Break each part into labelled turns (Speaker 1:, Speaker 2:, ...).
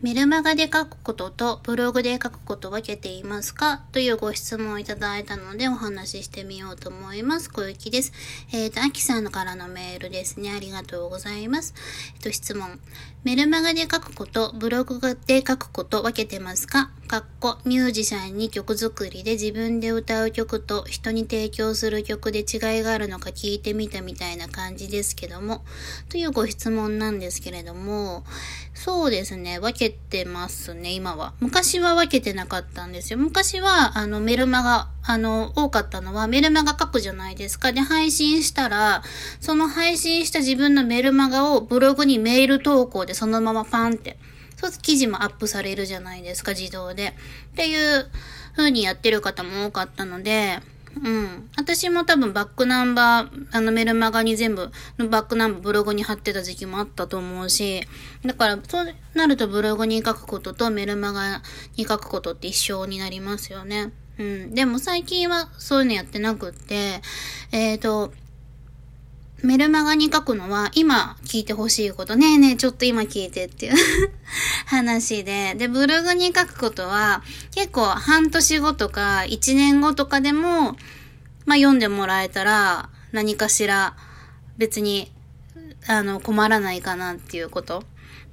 Speaker 1: メルマガで書くこととブログで書くこと分けていますかというご質問をいただいたのでお話ししてみようと思います。小雪です。えっ、ー、と、アキさんからのメールですね。ありがとうございます。えっ、と、質問。メルマガで書くこと、ブログで書くこと分けてますか？かっこ、ミュージシャンに曲作りで自分で歌う曲と人に提供する曲で違いがあるのか聞いてみたみたいな感じですけども、というご質問なんですけれども、そうですね、分けてますね、今は。昔は分けてなかったんですよ。昔は、あの、メルマガ、あの、多かったのは、メルマガ書くじゃないですか。で、配信したら、その配信した自分のメルマガをブログにメール投稿でそのままパンって、そう記事もアップされるじゃないですか、自動で。っていう風にやってる方も多かったので、うん。私も多分バックナンバー、あのメルマガに全部のバックナンバーブログに貼ってた時期もあったと思うし、だからそうなるとブログに書くこととメルマガに書くことって一緒になりますよね。うん。でも最近はそういうのやってなくって、えっ、ー、と、メルマガに書くのは今聞いてほしいこと、ねえねえちょっと今聞いてっていう 話で、で、ブログに書くことは結構半年後とか1年後とかでも、まあ読んでもらえたら何かしら別にあの困らないかなっていうこと。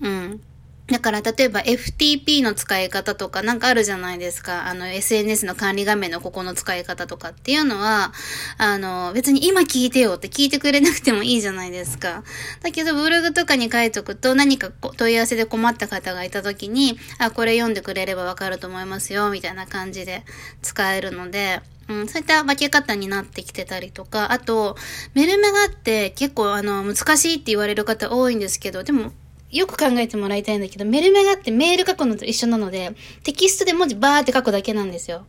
Speaker 1: うん。だから、例えば FTP の使い方とかなんかあるじゃないですか。あの、SNS の管理画面のここの使い方とかっていうのは、あの、別に今聞いてよって聞いてくれなくてもいいじゃないですか。だけど、ブログとかに書いとくと何か問い合わせで困った方がいた時に、あ、これ読んでくれればわかると思いますよ、みたいな感じで使えるので、うん、そういった分け方になってきてたりとか、あと、メルマガって結構あの、難しいって言われる方多いんですけど、でも、よく考えてもらいたいんだけど、メルマガってメール書くのと一緒なので、テキストで文字バーって書くだけなんですよ。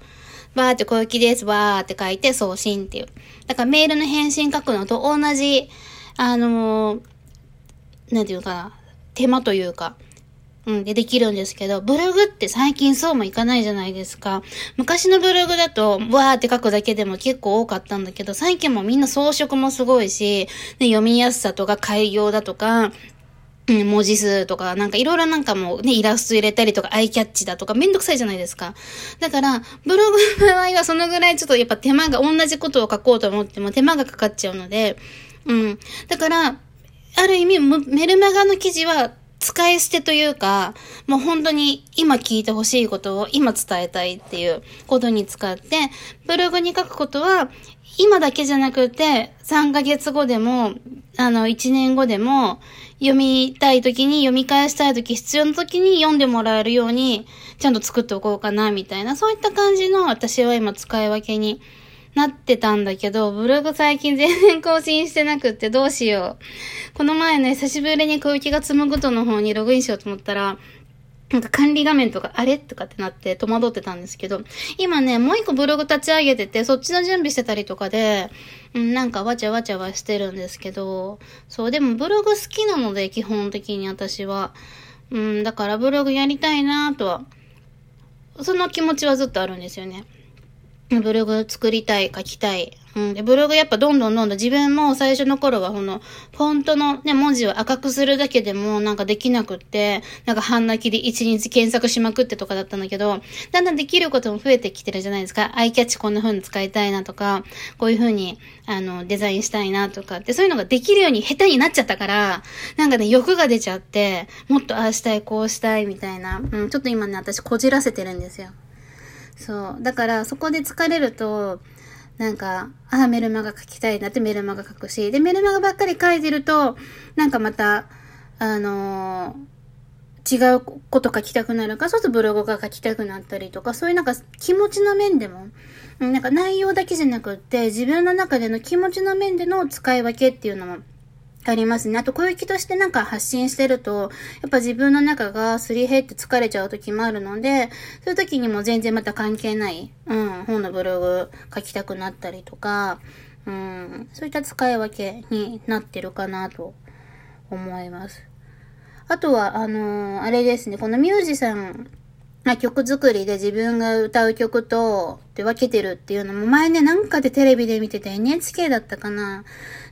Speaker 1: バーって小雪です、バーって書いて送信っていう。だからメールの返信書くのと同じ、あのー、なんていうかな、手間というか、うん、でできるんですけど、ブログって最近そうもいかないじゃないですか。昔のブログだと、わーって書くだけでも結構多かったんだけど、最近もみんな装飾もすごいし、ね、読みやすさとか開業だとか、うん、文字数とか、なんかいろいろなんかもうね、イラスト入れたりとか、アイキャッチだとか、めんどくさいじゃないですか。だから、ブログの場合はそのぐらいちょっとやっぱ手間が、同じことを書こうと思っても手間がかかっちゃうので、うん。だから、ある意味、メルマガの記事は使い捨てというか、もう本当に今聞いてほしいことを今伝えたいっていうことに使って、ブログに書くことは、今だけじゃなくて、3ヶ月後でも、あの、1年後でも、読みたい時に、読み返したい時、必要な時に読んでもらえるように、ちゃんと作っておこうかな、みたいな、そういった感じの私は今使い分けになってたんだけど、ブログ最近全然更新してなくってどうしよう。この前ね、久しぶりに小雪が紡ぐとの方にログインしようと思ったら、なんか管理画面とか、あれ？とかってなって戸惑ってたんですけど、今ね、もう一個ブログ立ち上げてて、そっちの準備してたりとかで、うん、なんかわちゃわちゃはしてるんですけど、そう、でもブログ好きなので、基本的に私は。うん、だからブログやりたいなとは、その気持ちはずっとあるんですよね。ブログ作りたい、書きたい。うん。で、ブログやっぱどんどんどんどん自分も最初の頃はこの、フォントのね、文字を赤くするだけでもなんかできなくって、なんか半泣きで一日検索しまくってとかだったんだけど、だんだんできることも増えてきてるじゃないですか。アイキャッチこんな風に使いたいなとか、こういう風に、あの、デザインしたいなとかって、そういうのができるように下手になっちゃったから、なんかね、欲が出ちゃって、もっとああしたい、こうしたいみたいな、うん、ちょっと今ね、私こじらせてるんですよ。そう。だから、そこで疲れると、なんか、ああ、メルマガ書きたいなってメルマガ書くし、で、メルマガばっかり書いてると、なんかまた、あのー、違うこと書きたくなるか、そうするとブログが書きたくなったりとか、そういうなんか気持ちの面でも、なんか内容だけじゃなくって、自分の中での気持ちの面での使い分けっていうのもありますね。あと、小雪としてなんか発信してると、やっぱ自分の中がすり減って疲れちゃう時もあるので、そういう時にも全然また関係ない、うん、本のブログ書きたくなったりとか、うん、そういった使い分けになってるかなと思います。あとは、あのー、あれですね、このミュージシャンまあ、曲作りで自分が歌う曲と、って分けてるっていうのも前ね、なんかでテレビで見てて NHK だったかな。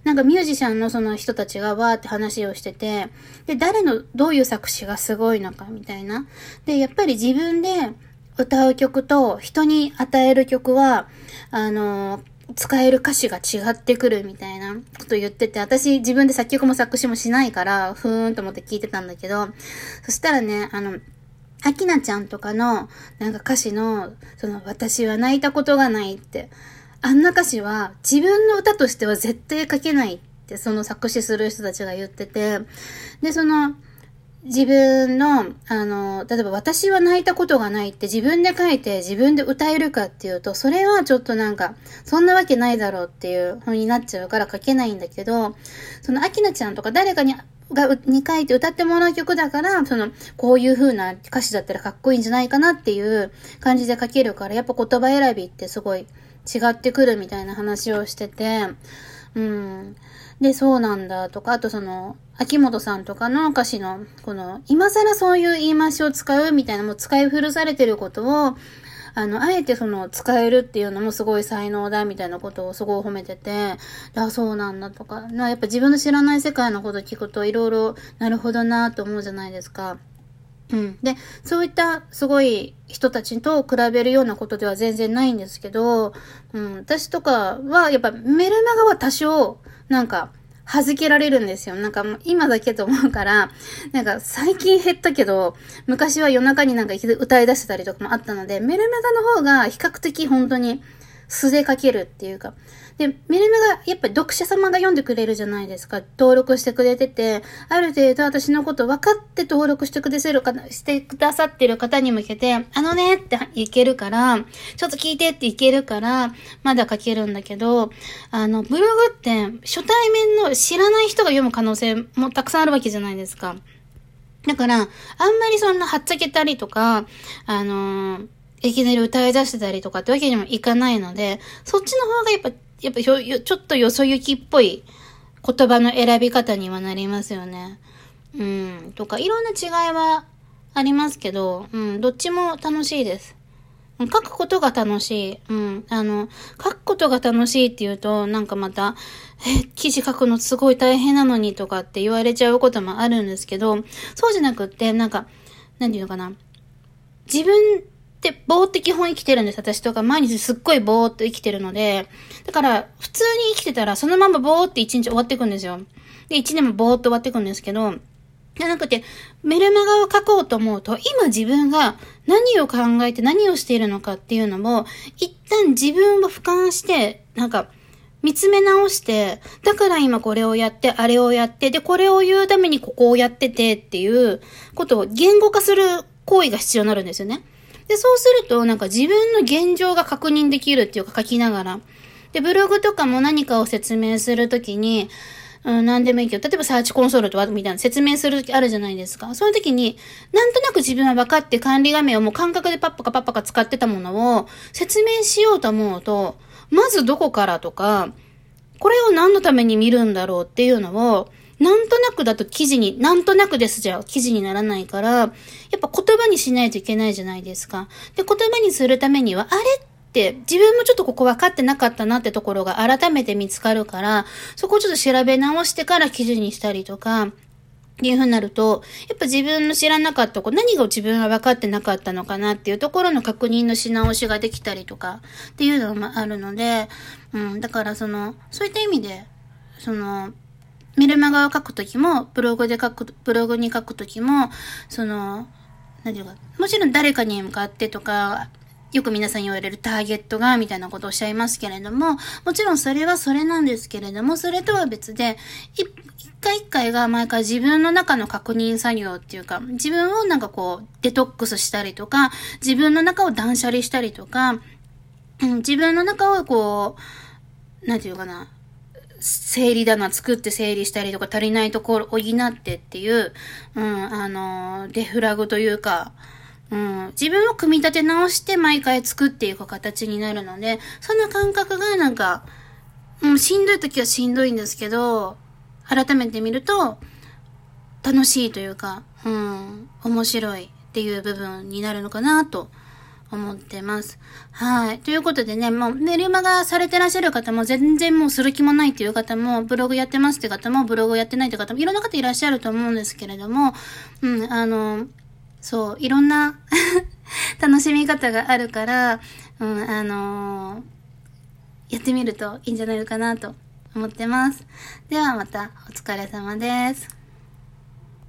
Speaker 1: なんかミュージシャンのその人たちがわーって話をしてて、で、誰のどういう作詞がすごいのかみたいな。で、やっぱり自分で歌う曲と人に与える曲は、あの使える歌詞が違ってくるみたいなこと言ってて、私自分で作曲も作詞もしないから、ふーんと思って聞いてたんだけど、そしたらね、あの、アキナちゃんとかの、なんか歌詞の、その、私は泣いたことがないって、あんな歌詞は自分の歌としては絶対書けないって、その作詞する人たちが言ってて、で、その、自分の、あの、例えば私は泣いたことがないって自分で書いて自分で歌えるかっていうと、それはちょっとなんか、そんなわけないだろうっていう風になっちゃうから書けないんだけど、そのアキナちゃんとか誰かにが、に書いて歌ってもらう曲だから、その、こういう風な歌詞だったらかっこいいんじゃないかなっていう感じで書けるから、やっぱ言葉選びってすごい違ってくるみたいな話をしてて、うん。で、そうなんだとか、あとその、秋元さんとかの歌詞の、この、今更そういう言い回しを使うみたいな、もう使い古されてることを、あの、あえてその、使えるっていうのもすごい才能だみたいなことをすごい褒めてて、あ、そうなんだとか、なやっぱ自分の知らない世界のこと聞くといろいろ、なるほどなと思うじゃないですか。うん。で、そういったすごい人たちと比べるようなことでは全然ないんですけど、うん、私とかはやっぱメルマガは多少、なんか、弾けられるんですよ。なんか今だけと思うから、なんか最近減ったけど、昔は夜中になんか歌い出してたりとかもあったので、メルメガの方が比較的本当に素で書けるっていうか、で、メルマガ、やっぱり読者様が読んでくれるじゃないですか。登録してくれてて、ある程度私のこと分かって登録してくださるかしてくださってる方に向けて、あのねっていけるから、ちょっと聞いてっていけるから、まだ書けるんだけど、あの、ブログって初対面の知らない人が読む可能性もたくさんあるわけじゃないですか。だから、あんまりそんなはっちゃけたりとか、あのーいきなり歌い出してたりとかってわけにもいかないので、そっちの方がやっぱやっぱちょっとよそ行きっぽい言葉の選び方にはなりますよね。うん。とか、いろんな違いはありますけど、うん、どっちも楽しいです。書くことが楽しい。うん。あの、書くことが楽しいって言うと、なんかまた、え、記事書くのすごい大変なのにとかって言われちゃうこともあるんですけど、そうじゃなくって、なんか、なんていうのかな。自分ってぼーって基本生きてるんです。私とか毎日すっごいぼーっと生きてるので。だから、普通に生きてたらそのままぼーって一日終わっていくんですよ。で、一年もぼーっと終わっていくんですけど、じゃなくて、メルマガを書こうと思うと、今自分が何を考えて何をしているのかっていうのも、一旦自分を俯瞰して、なんか、見つめ直して、だから今これをやって、あれをやって、で、これを言うためにここをやっててっていうことを言語化する行為が必要になるんですよね。で、そうすると、なんか自分の現状が確認できるっていうか書きながら。で、ブログとかも何かを説明するときに、うん、何でもいいけど、例えばサーチコンソールとかみたいな説明するときあるじゃないですか。そういうときに、なんとなく自分は分かって管理画面をもう感覚でパッパカパッパカ使ってたものを説明しようと思うと、まずどこからとか、これを何のために見るんだろうっていうのを、なんとなくだと記事に、なんとなくですじゃ記事にならないから、やっぱ言葉にしないといけないじゃないですか。で、言葉にするためには、あれって自分もちょっとここ分かってなかったなってところが改めて見つかるから、そこをちょっと調べ直してから記事にしたりとか、っていうふうになると、やっぱ自分の知らなかったこ何が自分は分かってなかったのかなっていうところの確認のし直しができたりとかっていうのもあるので、うん、だからその、そういった意味で、その、メルマガを書くときも、ブログで書く、ブログに書くときも、その、何ていうか、もちろん誰かに向かってとか、よく皆さん言われるターゲットが、みたいなことをおっしゃいますけれども、もちろんそれはそれなんですけれども、それとは別で、一回一回が毎回自分の中の確認作業っていうか、自分をなんかこう、デトックスしたりとか、自分の中を断捨離したりとか、自分の中をこう、なんていうかな、整理棚作って整理したりとか足りないところを補ってっていう、うん、あの、デフラグというか、うん、自分を組み立て直して毎回作っていく形になるので、その感覚がなんか、うん、しんどい時はしんどいんですけど、改めて見ると、楽しいというか、うん、面白いっていう部分になるのかなと思ってます。はい。ということでね、もうメルマガされてらっしゃる方も全然もうする気もないっていう方も、ブログやってますって方も、ブログやってないって方も、いろんな方いらっしゃると思うんですけれども、うん、あの、そう、いろんな 楽しみ方があるから、うん、あの、やってみるといいんじゃないかなと思ってます。ではまたお疲れ様です。